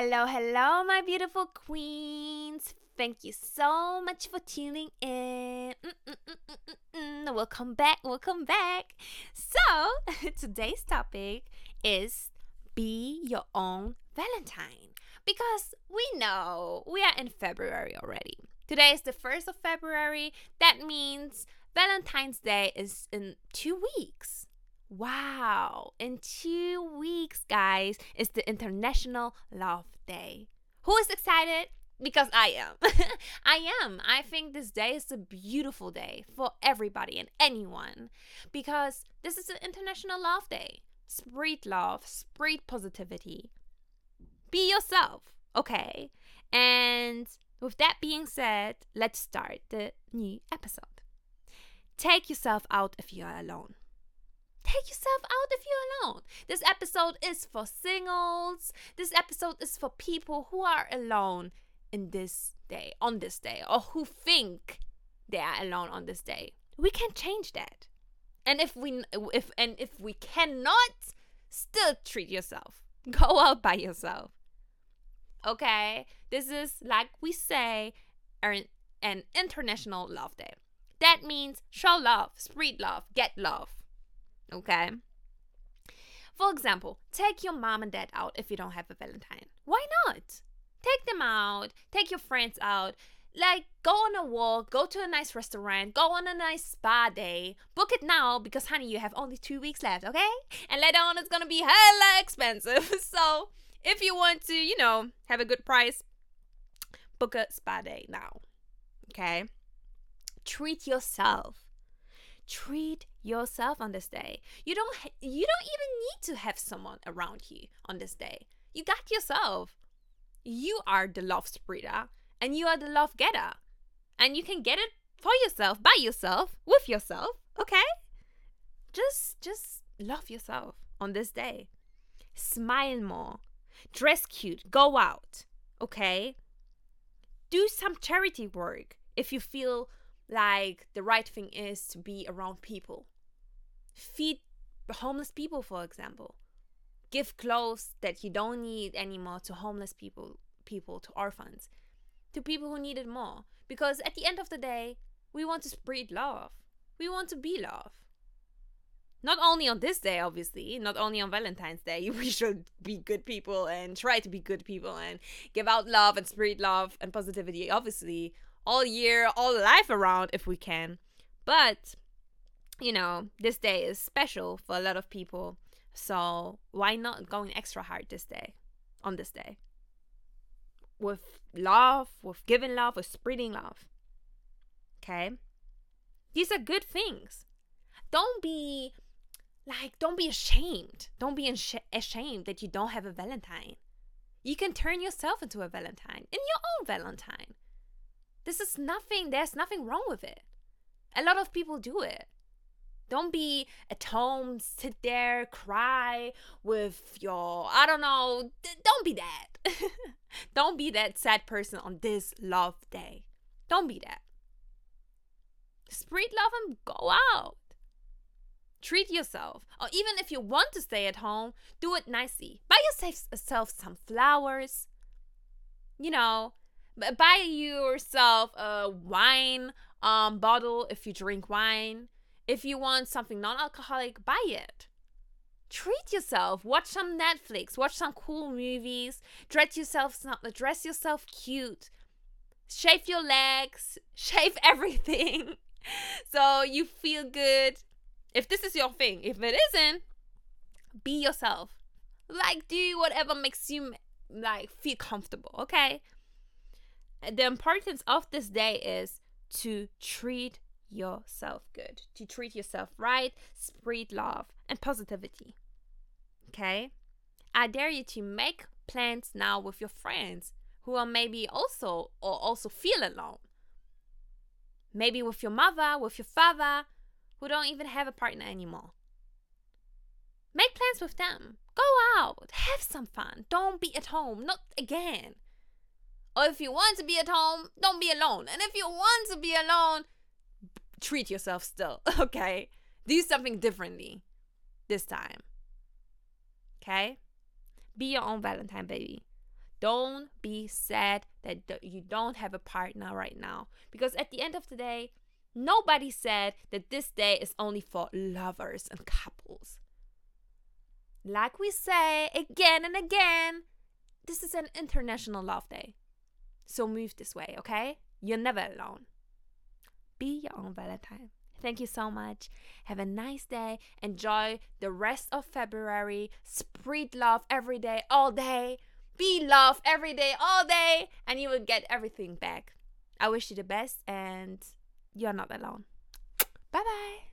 Hello, hello, my beautiful queens. Thank you so much for tuning in. Mm-mm-mm-mm-mm. Welcome back, welcome back. So, today's topic is be your own Valentine because we know we are in February already. Today is the 1st of February. That means Valentine's Day is in two weeks. Wow, in two weeks, guys, is the International Love Day. Who is excited? Because I am. I am. I think this day is a beautiful day for everybody and anyone because this is an International Love Day. Spread love, spread positivity. Be yourself, okay? And with that being said, let's start the new episode. Take yourself out if you are alone take yourself out if you're alone. This episode is for singles. This episode is for people who are alone in this day, on this day, or who think they are alone on this day. We can change that. And if we if and if we cannot, still treat yourself. Go out by yourself. Okay? This is like we say an, an international love day. That means show love, spread love, get love. Okay? For example, take your mom and dad out if you don't have a Valentine. Why not? Take them out, take your friends out. Like, go on a walk, go to a nice restaurant, go on a nice spa day. Book it now because, honey, you have only two weeks left, okay? And later on, it's gonna be hella expensive. so, if you want to, you know, have a good price, book a spa day now, okay? Treat yourself treat yourself on this day. You don't you don't even need to have someone around you on this day. You got yourself. You are the love spreader and you are the love getter. And you can get it for yourself, by yourself, with yourself, okay? Just just love yourself on this day. Smile more. Dress cute. Go out. Okay? Do some charity work if you feel like the right thing is to be around people. Feed homeless people, for example. Give clothes that you don't need anymore to homeless people, people to orphans, to people who need it more. Because at the end of the day, we want to spread love. We want to be love. Not only on this day, obviously, not only on Valentine's Day, we should be good people and try to be good people and give out love and spread love and positivity, obviously, all year, all life around if we can. But, you know, this day is special for a lot of people. So why not going extra hard this day, on this day? With love, with giving love, with spreading love. Okay? These are good things. Don't be like, don't be ashamed. Don't be ashamed that you don't have a Valentine. You can turn yourself into a Valentine, in your own Valentine. This is nothing, there's nothing wrong with it. A lot of people do it. Don't be at home, sit there, cry with your, I don't know, don't be that. don't be that sad person on this love day. Don't be that. Spread love and go out. Treat yourself. Or even if you want to stay at home, do it nicely. Buy yourself some flowers. You know, buy yourself a wine um bottle if you drink wine. If you want something non-alcoholic, buy it. Treat yourself. Watch some Netflix. Watch some cool movies. Dress yourself dress yourself cute. Shave your legs. Shave everything. so you feel good. If this is your thing, if it isn't, be yourself. Like do whatever makes you like feel comfortable, okay? The importance of this day is to treat yourself good, to treat yourself right, spread love and positivity. Okay? I dare you to make plans now with your friends who are maybe also or also feel alone. Maybe with your mother, with your father, who don't even have a partner anymore. Make plans with them. Go out, have some fun. Don't be at home, not again. Or if you want to be at home, don't be alone. And if you want to be alone, treat yourself still, okay? Do something differently this time. Okay? Be your own Valentine, baby. Don't be sad that you don't have a partner right now. Because at the end of the day, nobody said that this day is only for lovers and couples. Like we say again and again, this is an international love day. So move this way, okay? You're never alone. Be your own Valentine. Thank you so much. Have a nice day. Enjoy the rest of February. Spread love every day, all day. Be love every day, all day, and you will get everything back. I wish you the best, and you're not alone. Bye bye.